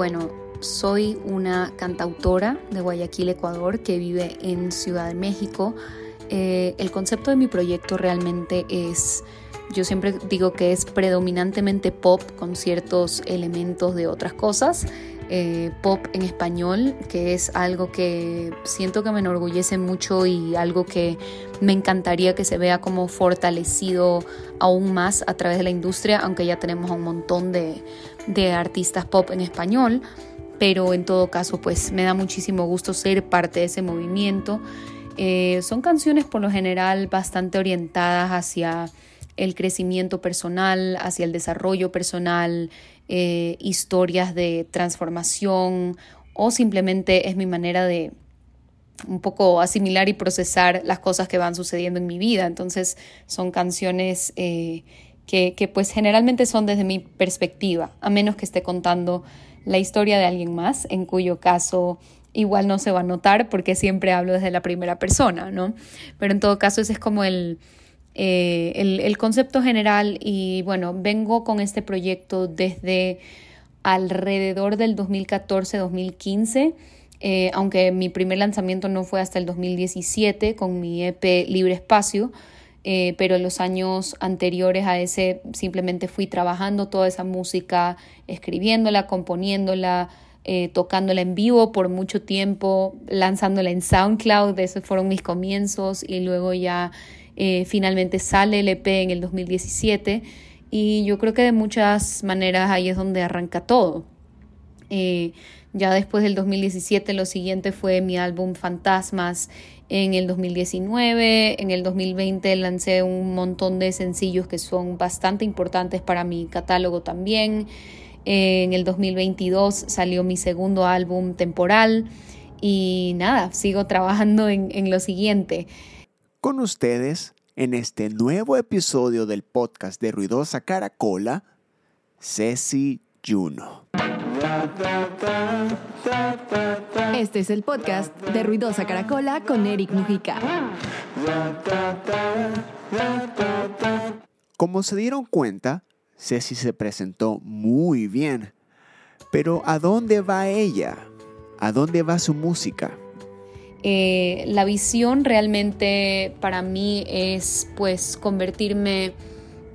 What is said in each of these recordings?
bueno, soy una cantautora de Guayaquil, Ecuador, que vive en Ciudad de México. Eh, el concepto de mi proyecto realmente es, yo siempre digo que es predominantemente pop con ciertos elementos de otras cosas. Eh, pop en español, que es algo que siento que me enorgullece mucho y algo que me encantaría que se vea como fortalecido aún más a través de la industria, aunque ya tenemos un montón de, de artistas pop en español, pero en todo caso pues me da muchísimo gusto ser parte de ese movimiento. Eh, son canciones por lo general bastante orientadas hacia el crecimiento personal, hacia el desarrollo personal, eh, historias de transformación o simplemente es mi manera de un poco asimilar y procesar las cosas que van sucediendo en mi vida. Entonces son canciones eh, que, pues generalmente son desde mi perspectiva, a menos que esté contando la historia de alguien más, en cuyo caso igual no se va a notar porque siempre hablo desde la primera persona, ¿no? Pero en todo caso ese es como el, eh, el, concepto general y bueno, vengo con este proyecto desde alrededor del 2014-2015. Eh, aunque mi primer lanzamiento no fue hasta el 2017 con mi EP Libre Espacio, eh, pero en los años anteriores a ese simplemente fui trabajando toda esa música, escribiéndola, componiéndola, tocándola en vivo por mucho tiempo, lanzándola en SoundCloud, esos fueron mis comienzos y luego ya eh, finalmente sale el EP en el 2017 y yo creo que de muchas maneras ahí es donde arranca todo. Eh, ya después del 2017 lo siguiente fue mi álbum Fantasmas en el 2019, en el 2020 lancé un montón de sencillos que son bastante importantes para mi catálogo también. Eh, en el 2022 salió mi segundo álbum temporal y nada, sigo trabajando en, en lo siguiente con ustedes en este nuevo episodio del podcast de Ruidosa Caracola, Ceci Juno. Este es el podcast de Ruidosa Caracola con Eric Mujica. Como se dieron cuenta, Ceci se presentó muy bien. Pero ¿a dónde va ella? ¿A dónde va su música? Eh, la visión realmente para mí es pues convertirme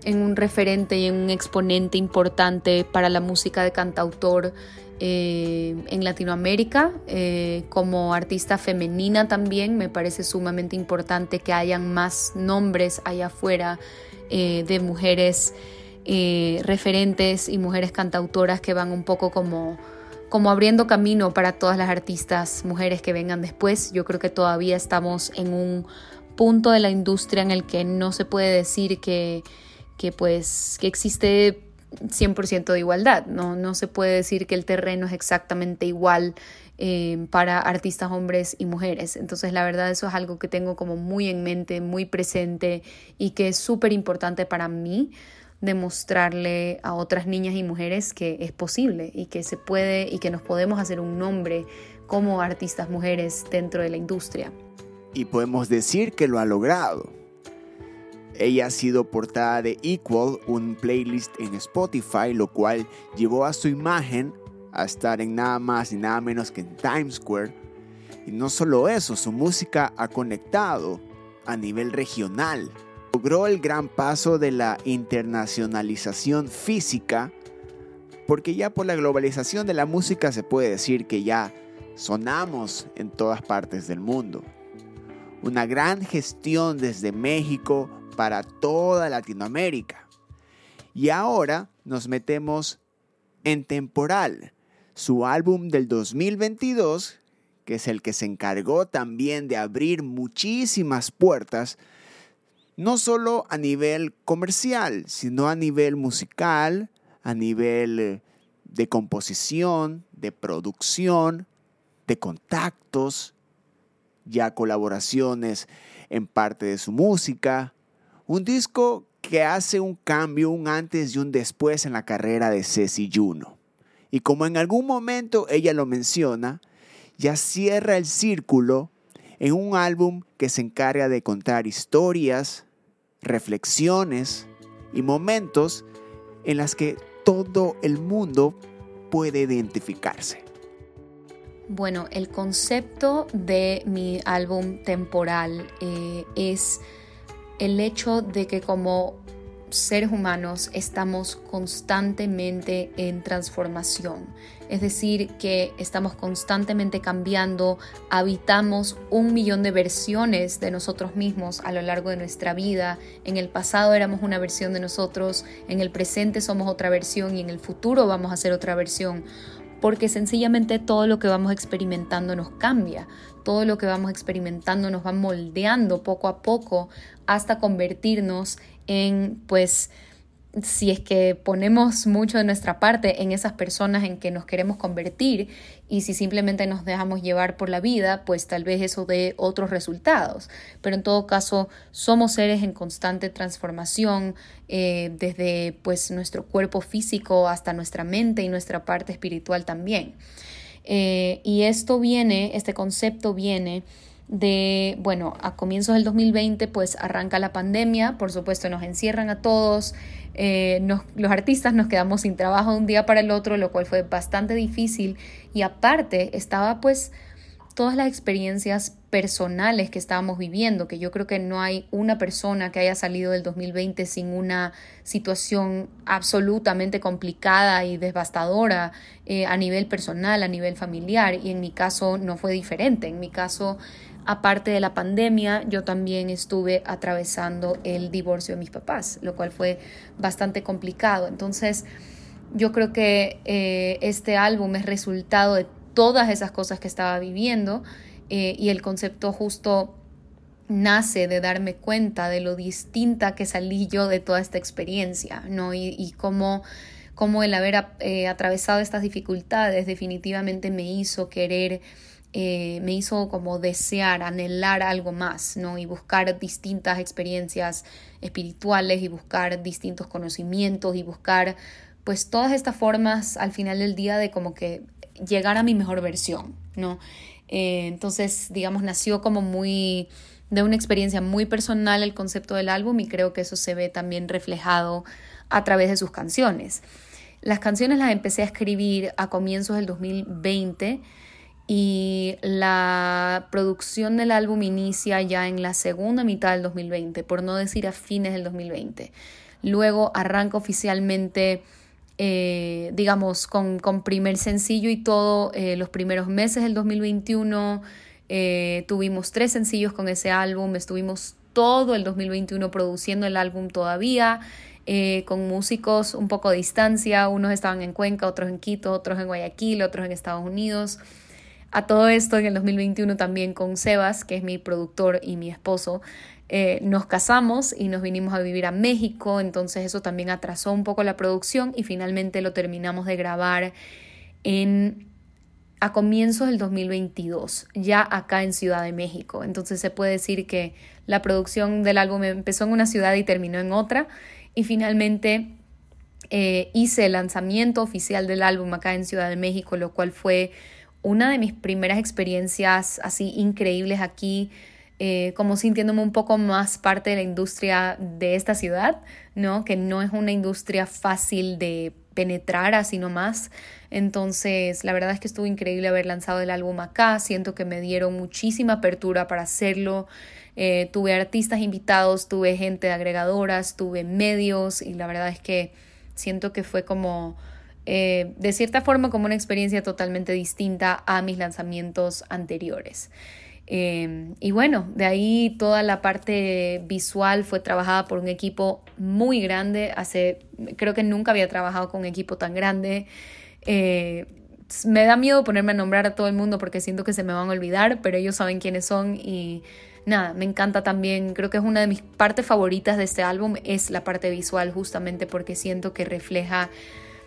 en un referente y en un exponente importante para la música de cantautor eh, en Latinoamérica. Eh, como artista femenina también me parece sumamente importante que hayan más nombres allá afuera de mujeres referentes y mujeres cantautoras que van un poco como como abriendo camino para todas las artistas mujeres que vengan después. Yo creo que todavía estamos en un punto de la industria en el que no se puede decir que, que pues que existe 100% de igualdad, ¿no? no se puede decir que el terreno es exactamente igual eh, para artistas hombres y mujeres. Entonces la verdad eso es algo que tengo como muy en mente, muy presente y que es súper importante para mí demostrarle a otras niñas y mujeres que es posible y que se puede y que nos podemos hacer un nombre como artistas mujeres dentro de la industria. Y podemos decir que lo ha logrado. Ella ha sido portada de Equal, un playlist en Spotify, lo cual llevó a su imagen a estar en nada más y nada menos que en Times Square. Y no solo eso, su música ha conectado a nivel regional logró el gran paso de la internacionalización física, porque ya por la globalización de la música se puede decir que ya sonamos en todas partes del mundo. Una gran gestión desde México para toda Latinoamérica. Y ahora nos metemos en Temporal, su álbum del 2022, que es el que se encargó también de abrir muchísimas puertas no solo a nivel comercial, sino a nivel musical, a nivel eh, de composición, de producción, de contactos, ya colaboraciones en parte de su música. Un disco que hace un cambio, un antes y un después en la carrera de Ceci Juno. Y como en algún momento ella lo menciona, ya cierra el círculo en un álbum que se encarga de contar historias, reflexiones y momentos en las que todo el mundo puede identificarse? Bueno, el concepto de mi álbum temporal eh, es el hecho de que como seres humanos estamos constantemente en transformación. Es decir, que estamos constantemente cambiando, habitamos un millón de versiones de nosotros mismos a lo largo de nuestra vida. En el pasado éramos una versión de nosotros, en el presente somos otra versión y en el futuro vamos a ser otra versión porque sencillamente todo lo que vamos experimentando nos cambia, todo lo que vamos experimentando nos va moldeando poco a poco hasta convertirnos en pues si es que ponemos mucho de nuestra parte en esas personas en que nos queremos convertir y si simplemente nos dejamos llevar por la vida, pues tal vez eso dé otros resultados. Pero en todo caso, somos seres en constante transformación, eh, desde pues nuestro cuerpo físico hasta nuestra mente y nuestra parte espiritual también. Eh, y esto viene, este concepto viene de, bueno, a comienzos del 2020 pues arranca la pandemia, por supuesto nos encierran a todos, eh, los artistas nos quedamos sin trabajo de un día para el otro, lo cual fue bastante difícil. Y aparte estaba pues todas las experiencias personales que estábamos viviendo, que yo creo que no hay una persona que haya salido del 2020 sin una situación absolutamente complicada y devastadora eh, a nivel personal, a nivel familiar, y en mi caso no fue diferente. En mi caso Aparte de la pandemia, yo también estuve atravesando el divorcio de mis papás, lo cual fue bastante complicado. Entonces, yo creo que eh, este álbum es resultado de todas esas cosas que estaba viviendo eh, y el concepto justo nace de darme cuenta de lo distinta que salí yo de toda esta experiencia, ¿no? Y, cómo, el haber eh, atravesado estas dificultades definitivamente me hizo querer eh, me hizo como desear, anhelar algo más, ¿no? Y buscar distintas experiencias espirituales y buscar distintos conocimientos y buscar pues todas estas formas al final del día de como que llegar a mi mejor versión, ¿no? Eh, entonces, digamos, nació como muy de una experiencia muy personal el concepto del álbum y creo que eso se ve también reflejado a través de sus canciones. Las canciones las empecé a escribir a comienzos del 2020 y la producción del álbum inicia ya en la segunda mitad del 2020, por no decir a fines del 2020. Luego arranca oficialmente, eh, digamos, con, primer sencillo y todo eh, los primeros meses del 2021. Eh, tuvimos tres sencillos con ese álbum, estuvimos todo el 2021 produciendo el álbum todavía. con músicos un poco a distancia, unos estaban en Cuenca, otros en Quito, otros en Guayaquil, otros en Estados Unidos. A todo esto, en el 2021 también con Sebas, que es mi productor y mi esposo, eh, nos casamos y nos vinimos a vivir a México, entonces eso también atrasó un poco la producción y finalmente lo terminamos de grabar en a comienzos del 2022, ya acá en Ciudad de México. Entonces se puede decir que la producción del álbum empezó en una ciudad y terminó en otra. Y finalmente eh, hice el lanzamiento oficial del álbum acá en Ciudad de México, lo cual fue una de mis primeras experiencias así increíbles aquí, eh, como sintiéndome un poco más parte de la industria de esta ciudad, ¿no? Que no es una industria fácil de penetrar así nomás. Entonces, la verdad es que estuvo increíble haber lanzado el álbum acá. Siento que me dieron muchísima apertura para hacerlo. Eh, tuve artistas invitados, tuve gente de agregadoras, tuve medios y la verdad es que siento que fue como eh, de cierta forma como una experiencia totalmente distinta a mis lanzamientos anteriores. Eh, y bueno, de ahí toda la parte visual fue trabajada por un equipo muy grande. Hace, creo que nunca había trabajado con un equipo tan grande. Eh, me da miedo ponerme a nombrar a todo el mundo porque siento que se me van a olvidar, pero ellos saben quiénes son y nada, me encanta también. Creo que es una de mis partes favoritas de este álbum, es la parte visual justamente porque siento que refleja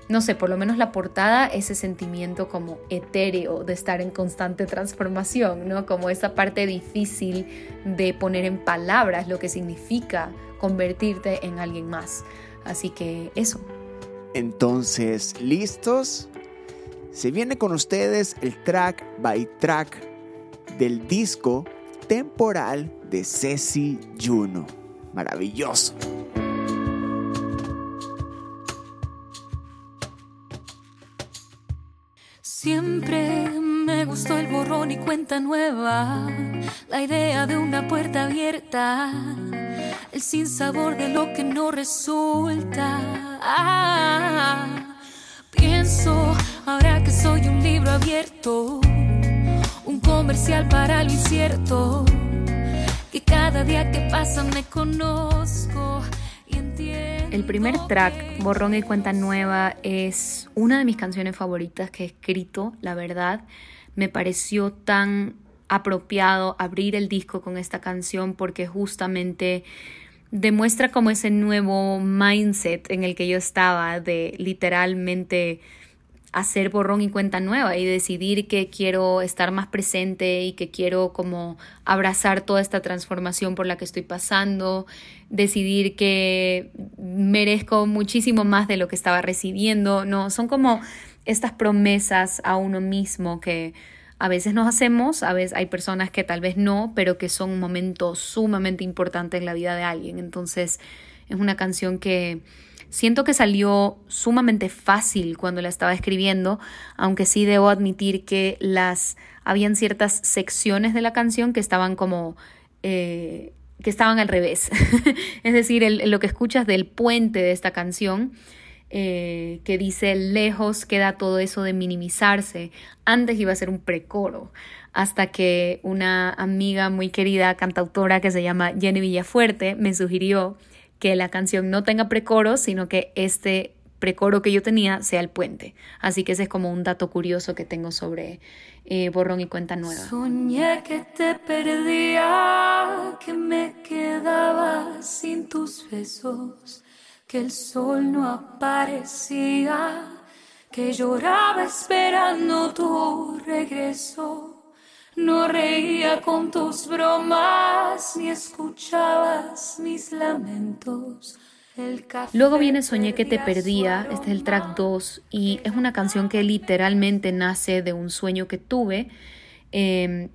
no sé, por lo menos la portada, ese sentimiento como etéreo de estar en constante transformación, ¿no? Como esa parte difícil de poner en palabras lo que significa convertirte en alguien más. Así que eso. Entonces, ¿listos? Se viene con ustedes el track by track del disco temporal de Ceci Juno. Maravilloso. Siempre me gustó el borrón y cuenta nueva, la idea de una puerta abierta, el sinsabor de lo que no resulta. Ah, pienso ahora que soy un libro abierto, un comercial para lo incierto, que cada día que pasa me conozco. El primer track, Borrón y Cuenta Nueva, es una de mis canciones favoritas que he escrito, la verdad. Me pareció tan apropiado abrir el disco con esta canción porque justamente demuestra como ese nuevo mindset en el que yo estaba de literalmente hacer borrón y cuenta nueva y decidir que quiero estar más presente y que quiero como abrazar toda esta transformación por la que estoy pasando, decidir que merezco muchísimo más de lo que estaba recibiendo, no, son como estas promesas a uno mismo que a veces nos hacemos, a veces hay personas que tal vez no, pero que son un momento sumamente importante en la vida de alguien. Entonces, es una canción que Siento que salió sumamente fácil cuando la estaba escribiendo, aunque sí debo admitir que las habían ciertas secciones de la canción que estaban como eh, que estaban al revés. es decir, lo que escuchas del puente de esta canción, eh, que dice lejos queda todo eso de minimizarse. Antes iba a ser un precoro, hasta que una amiga muy querida, cantautora que se llama Jenny Villafuerte, me sugirió que la canción no tenga precoro, sino que este precoro que yo tenía sea el puente. Así que ese es como un dato curioso que tengo sobre eh, Borrón y Cuenta Nueva. Soñé que te perdía, que me quedaba sin tus besos, que el sol no aparecía, que lloraba esperando tu regreso. No reía con tus bromas ni escuchabas mis lamentos. Luego viene Soñé que te perdía, este es el track 2 y es una canción que literalmente nace de un sueño que tuve. Em,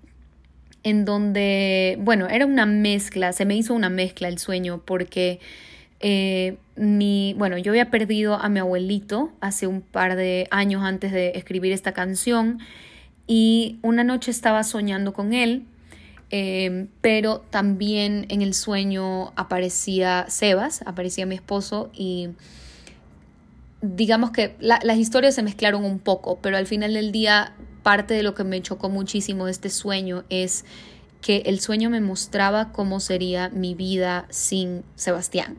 en donde, bueno, era una mezcla, se me hizo una mezcla el sueño porque eh, mi, bueno, yo había perdido a mi abuelito hace un par de años antes de escribir esta canción y una noche estaba soñando con él, em, pero también en el sueño aparecía Sebas, aparecía mi esposo y digamos que las historias se mezclaron un poco, pero al final del día parte de lo que me chocó muchísimo de este sueño es que el sueño me mostraba cómo sería mi vida sin Sebastián,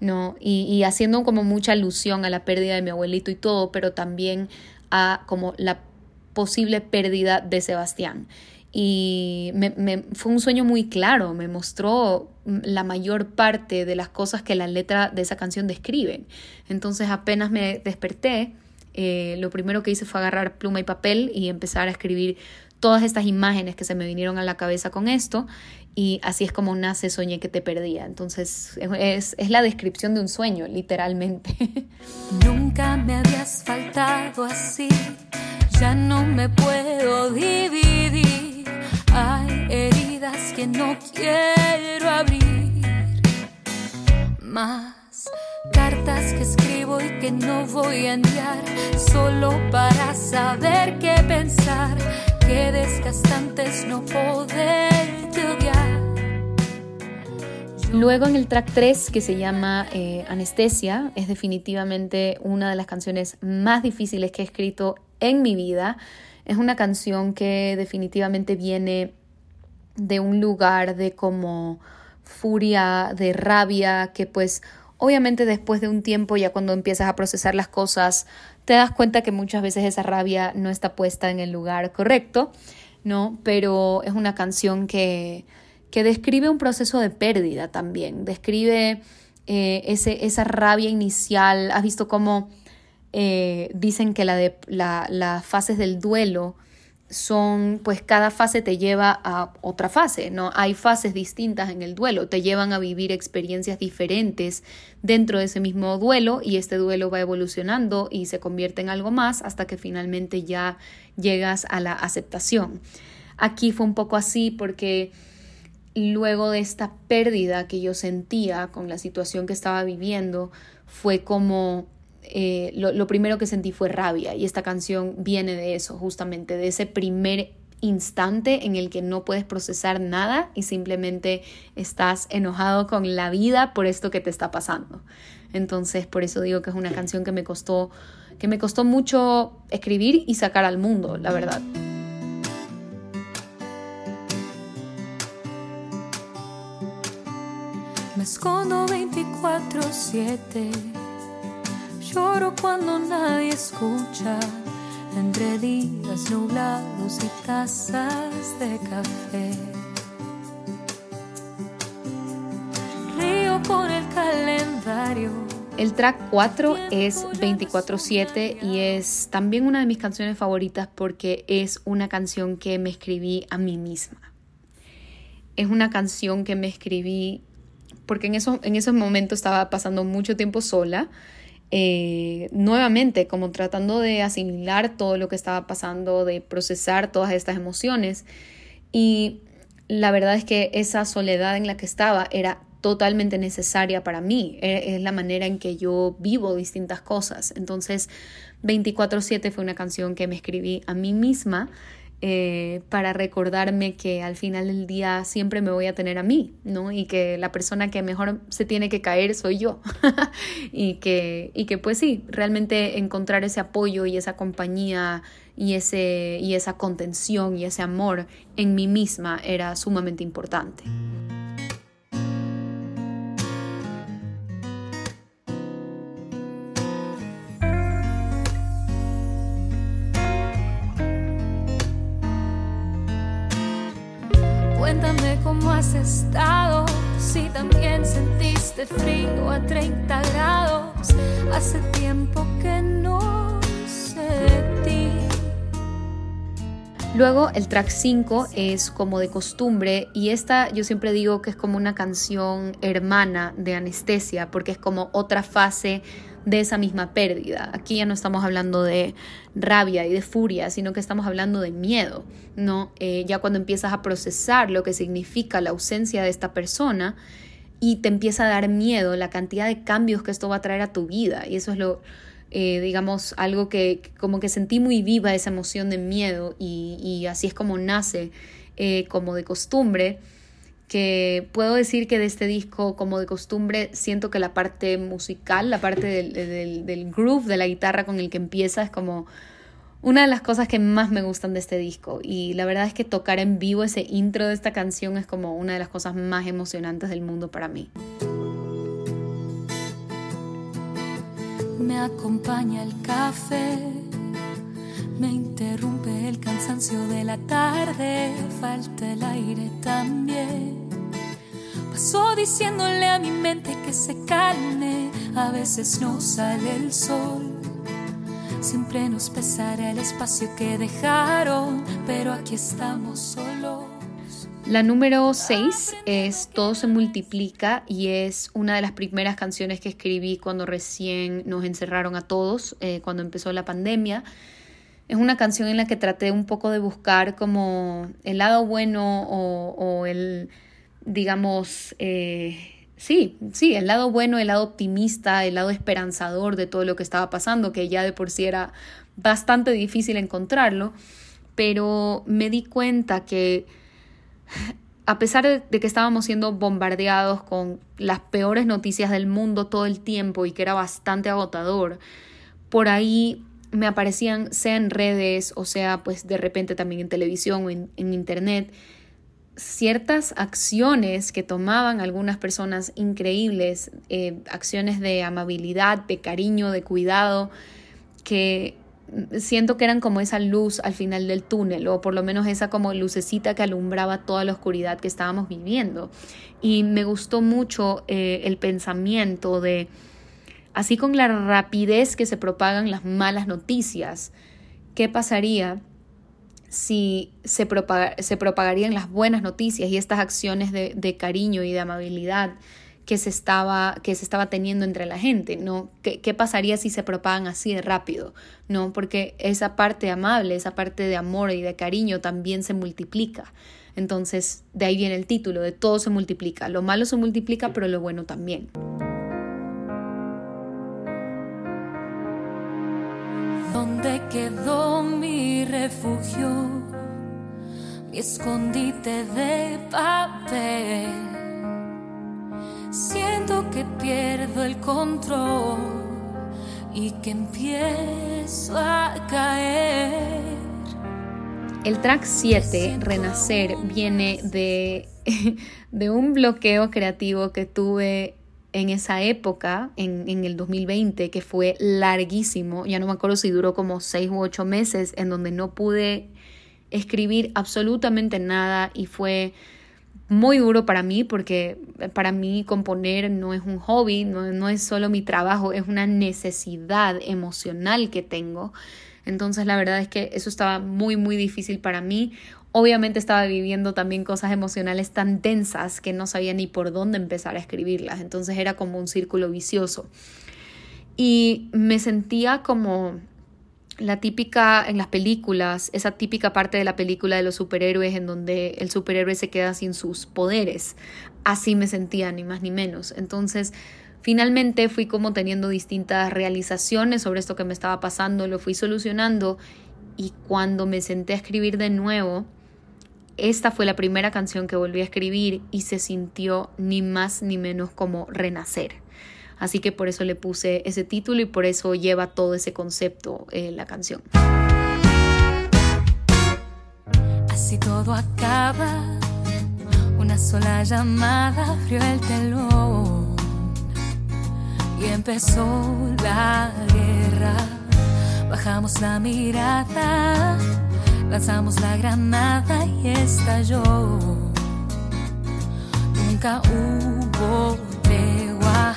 ¿no? Y, y, haciendo como mucha alusión a la pérdida de mi abuelito y todo, pero también a como la posible pérdida de Sebastián. Y me, fue un sueño muy claro, me mostró la mayor parte de las cosas que la letra de esa canción describe. Entonces apenas me desperté, eh, lo primero que hice fue agarrar pluma y papel y empezar a escribir todas estas imágenes que se me vinieron a la cabeza con esto y así es como nace Soñé que te perdía. Entonces es, es la descripción de un sueño, literalmente. Nunca me habías faltado así ya no me puedo dividir. Hay heridas que no quiero abrir. Más cartas que escribo y que no voy a enviar. Solo para saber qué pensar. Qué desgastante no poderte odiar. Luego en el track 3 que se llama eh, Anestesia, es definitivamente una de las canciones más difíciles que he escrito en mi vida. Es una canción que definitivamente viene de un lugar de como furia, de rabia, que pues obviamente después de un tiempo ya cuando empiezas a procesar las cosas, te das cuenta que muchas veces esa rabia no está puesta en el lugar correcto, ¿no? Pero es una canción que, que describe un proceso de pérdida también, describe eh, ese, esa rabia inicial, has visto cómo eh, dicen que la de, las fases del duelo son, pues cada fase te lleva a otra fase, ¿no? Hay fases distintas en el duelo, te llevan a vivir experiencias diferentes dentro de ese mismo duelo y este duelo va evolucionando y se convierte en algo más hasta que finalmente ya llegas a la aceptación. Aquí fue un poco así porque luego de esta pérdida que yo sentía con la situación que estaba viviendo, fue como eh, lo, lo primero que sentí fue rabia y esta canción viene de eso, justamente, de ese primer instante en el que no puedes procesar nada y simplemente estás enojado con la vida por esto que te está pasando. Entonces, por eso digo que es una canción que me costó que me costó mucho escribir y sacar al mundo, la verdad. Escondo 24/7. Lloro cuando nadie escucha. Entre días nublados y tazas de café. Río con el calendario. El track 4 es 24/7 y es también una de mis canciones favoritas porque es una canción que me escribí a mí misma. Es una canción que me escribí porque en, eso, en esos momentos estaba pasando mucho tiempo sola, eh, nuevamente como tratando de asimilar todo lo que estaba pasando, de procesar todas estas emociones. Y la verdad es que esa soledad en la que estaba era totalmente necesaria para mí. E, es la manera en que yo vivo distintas cosas. Entonces, 24/7 fue una canción que me escribí a mí misma eh, para recordarme que al final del día siempre me voy a tener a mí, ¿no? Y que la persona que mejor se tiene que caer soy yo. y, que, y que pues sí, realmente encontrar ese apoyo y esa compañía y, ese, y esa contención y ese amor en mí misma era sumamente importante. Sentiste frío a 30 grados. Hace tiempo que no sé de ti. Luego el track 5 es como de costumbre y esta yo siempre digo que es como una canción hermana de anestesia porque es como otra fase de esa misma pérdida. Aquí ya no estamos hablando de rabia y de furia, sino que estamos hablando de miedo, ¿no? Eh, ya cuando empiezas a procesar lo que significa la ausencia de esta persona y te empieza a dar miedo la cantidad de cambios que esto va a traer a tu vida. Y eso es lo, eh, digamos, algo que como que sentí muy viva esa emoción de miedo y, así es como nace eh, como de costumbre que puedo decir que de este disco, como de costumbre, siento que la parte musical, la parte del, del, groove de la guitarra con el que empieza es como una de las cosas que más me gustan de este disco. Y la verdad es que tocar en vivo ese intro de esta canción es como una de las cosas más emocionantes del mundo para mí. Me acompaña el café, me interrumpe el cansancio de la tarde, falta el aire también Pasó diciéndole a mi mente que se calme, a veces no sale el sol. Siempre nos pesará el espacio que dejaron, pero aquí estamos solos. La número 6 es Todo se multiplica y es una de las primeras canciones que escribí cuando recién nos encerraron a todos, eh, cuando empezó la pandemia. Es una canción en la que traté un poco de buscar como el lado bueno o, el, digamos, eh, sí, sí, el lado bueno, el lado optimista, el lado esperanzador de todo lo que estaba pasando, que ya de por sí era bastante difícil encontrarlo, pero me di cuenta que a pesar de, que estábamos siendo bombardeados con las peores noticias del mundo todo el tiempo y que era bastante agotador, por ahí me aparecían, sea en redes o sea pues de repente también en televisión o en internet, ciertas acciones que tomaban algunas personas increíbles, eh, acciones de amabilidad, de cariño, de cuidado, que siento que eran como esa luz al final del túnel, o por lo menos esa como lucecita que alumbraba toda la oscuridad que estábamos viviendo. Y me gustó mucho eh, el pensamiento de, así con la rapidez que se propagan las malas noticias, ¿qué pasaría? Si se, propagarían las buenas noticias y estas acciones de, cariño y de amabilidad que se estaba, que se estaba teniendo entre la gente, ¿no? ¿Qué, ¿Qué, pasaría si se propagan así de rápido? ¿No? Porque esa parte amable, esa parte de amor y de cariño también se multiplica. Entonces, de ahí viene el título, de todo se multiplica. Lo malo se multiplica, pero lo bueno también. ¿Dónde quedó mi refugio? Mi escondite de papel. Siento que pierdo el control y que empiezo a caer. El track 7, Renacer, viene de, de un bloqueo creativo que tuve en esa época, en, en, el 2020, que fue larguísimo, ya no me acuerdo si duró como seis u ocho meses, en donde no pude escribir absolutamente nada y fue muy duro para mí porque para mí componer no es un hobby, no, no es solo mi trabajo, es una necesidad emocional que tengo. Entonces la verdad es que eso estaba muy, muy difícil para mí. Obviamente estaba viviendo también cosas emocionales tan tensas que no sabía ni por dónde empezar a escribirlas. Entonces era como un círculo vicioso. Y me sentía como la típica en las películas, esa típica parte de la película de los superhéroes en donde el superhéroe se queda sin sus poderes. Así me sentía, ni más ni menos. Entonces Finalmente fui como teniendo distintas realizaciones sobre esto que me estaba pasando, lo fui solucionando y cuando me senté a escribir de nuevo, esta fue la primera canción que volví a escribir y se sintió ni más ni menos como renacer. Así que por eso le puse ese título y por eso lleva todo ese concepto eh, la canción. Así todo acaba, una sola llamada abrió el telón y empezó la guerra. Bajamos la mirada, lanzamos la granada y estalló. Nunca hubo tregua.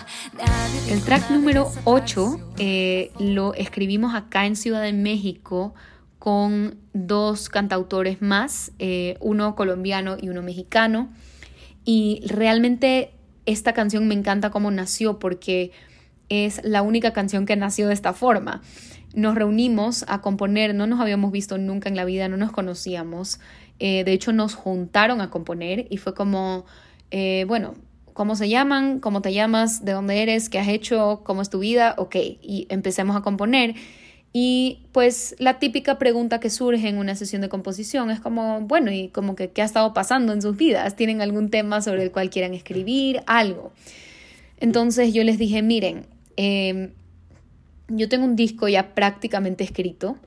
El track número 8 eh, lo escribimos acá en Ciudad de México con dos cantautores más, eh, uno colombiano y uno mexicano. Y realmente esta canción me encanta cómo nació porque es la única canción que nació de esta forma. Nos reunimos a componer, no nos habíamos visto nunca en la vida, no nos conocíamos. Eh, de hecho, nos juntaron a componer y fue como, eh, bueno, ¿cómo se llaman? ¿Cómo te llamas? ¿De dónde eres? ¿Qué has hecho? ¿Cómo es tu vida? Ok, y empecemos a componer. Y pues la típica pregunta que surge en una sesión de composición es como, bueno, ¿y como que qué ha estado pasando en sus vidas? ¿Tienen algún tema sobre el cual quieran escribir? Algo. Entonces yo les dije, miren, Em, yo tengo un disco ya prácticamente escrito,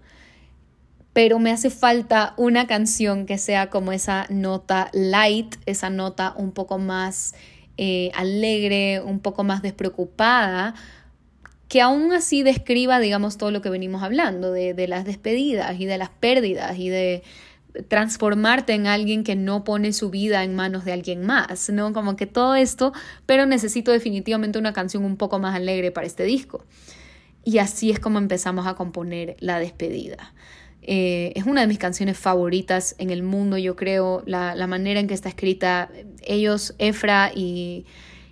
pero me hace falta una canción que sea como esa nota light, esa nota un poco más eh, alegre, un poco más despreocupada, que aún así describa, digamos, todo lo que venimos hablando, de, de las despedidas y de las pérdidas y de transformarte en alguien que no pone su vida en manos de alguien más, ¿no? Como que todo esto, pero necesito definitivamente una canción un poco más alegre para este disco. Y así es como empezamos a componer La despedida. Eh, es una de mis canciones favoritas en el mundo, yo creo, la, la manera en que está escrita. Ellos, Efra y,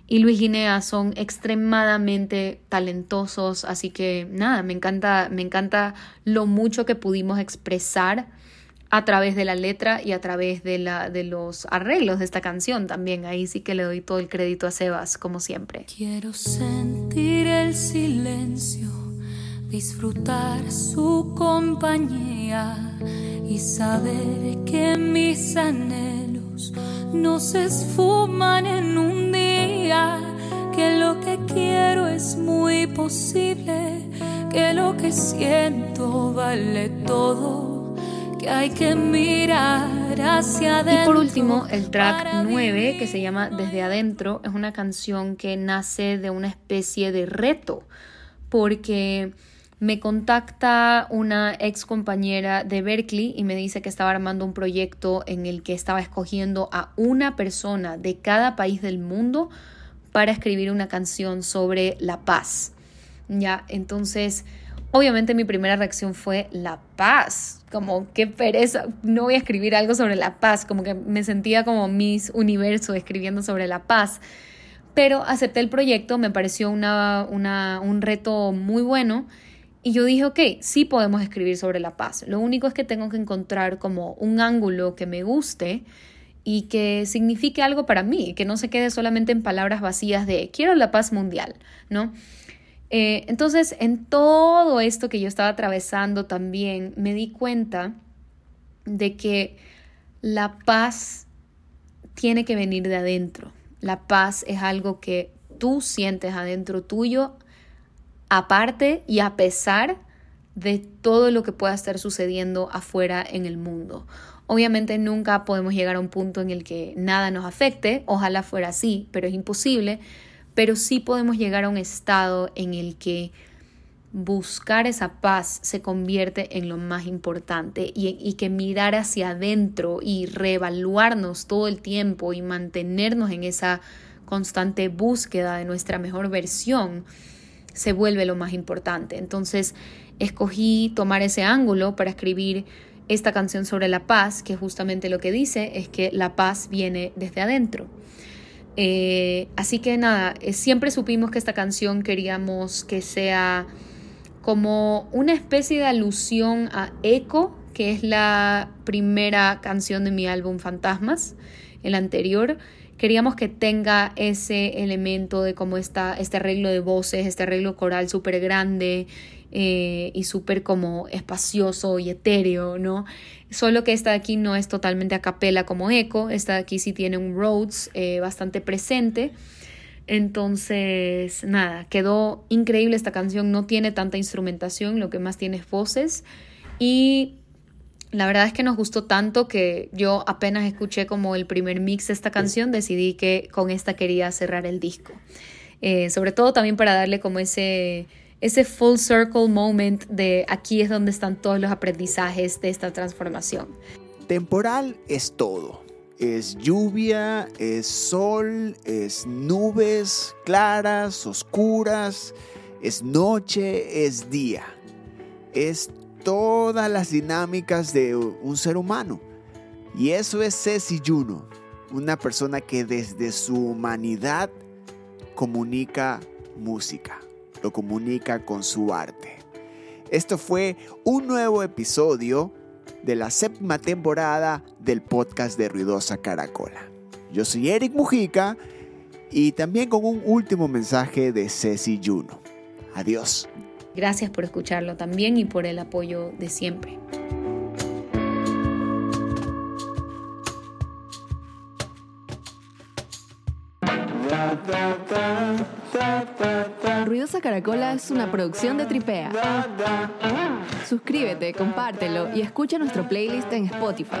y Luis Guinea, son extremadamente talentosos, así que nada, me encanta, me encanta lo mucho que pudimos expresar a través de la letra y a través de, la, de los arreglos de esta canción también. Ahí sí que le doy todo el crédito a Sebas, como siempre. Quiero sentir el silencio, disfrutar su compañía y saber que mis anhelos no se esfuman en un día, que lo que quiero es muy posible, que lo que siento vale todo hay que mirar hacia adentro. Y por último, el track 9, que se llama Desde Adentro, es una canción que nace de una especie de reto, porque me contacta una ex compañera de Berkeley y me dice que estaba armando un proyecto en el que estaba escogiendo a una persona de cada país del mundo para escribir una canción sobre la paz. Ya, entonces Obviamente mi primera reacción fue la paz, como qué pereza, no voy a escribir algo sobre la paz, como que me sentía como mis universo escribiendo sobre la paz. Pero acepté el proyecto, me pareció una, un reto muy bueno y yo dije, ok, sí podemos escribir sobre la paz. Lo único es que tengo que encontrar como un ángulo que me guste y que signifique algo para mí, que no se quede solamente en palabras vacías de quiero la paz mundial, ¿no? Eh, entonces, en todo esto que yo estaba atravesando también, me di cuenta de que la paz tiene que venir de adentro. La paz es algo que tú sientes adentro tuyo, aparte y a pesar de todo lo que pueda estar sucediendo afuera en el mundo. Obviamente nunca podemos llegar a un punto en el que nada nos afecte, ojalá fuera así, pero es imposible, pero sí podemos llegar a un estado en el que buscar esa paz se convierte en lo más importante y, que mirar hacia adentro y reevaluarnos todo el tiempo y mantenernos en esa constante búsqueda de nuestra mejor versión se vuelve lo más importante. Entonces escogí tomar ese ángulo para escribir esta canción sobre la paz, que justamente lo que dice es que la paz viene desde adentro. Eh, así que nada, eh, siempre supimos que esta canción queríamos que sea como una especie de alusión a Echo, que es la primera canción de mi álbum Fantasmas, el anterior. Queríamos que tenga ese elemento de cómo está este arreglo de voces, este arreglo coral súper grande eh, y súper como espacioso y etéreo, ¿no? Solo que esta de aquí no es totalmente a capela como Echo, esta de aquí sí tiene un Rhodes eh, bastante presente. Entonces, nada, quedó increíble esta canción, no tiene tanta instrumentación, lo que más tiene es voces y la verdad es que nos gustó tanto que yo apenas escuché como el primer mix de esta canción, decidí que con esta quería cerrar el disco. Eh, sobre todo también para darle como ese ese full circle moment de aquí es donde están todos los aprendizajes de esta transformación. Temporal es todo. Es lluvia, es sol, es nubes claras, oscuras, es noche, es día. Es todas las dinámicas de un ser humano. Y eso es Ceci Juno, una persona que desde su humanidad comunica música lo comunica con su arte. Esto fue un nuevo episodio de la séptima temporada del podcast de Ruidosa Caracola. Yo soy Eric Mujica y también con un último mensaje de Ceci Juno. Adiós. Gracias por escucharlo también y por el apoyo de siempre. Ruidosa Caracola es una producción de Tripea. Suscríbete, compártelo y escucha nuestro playlist en Spotify.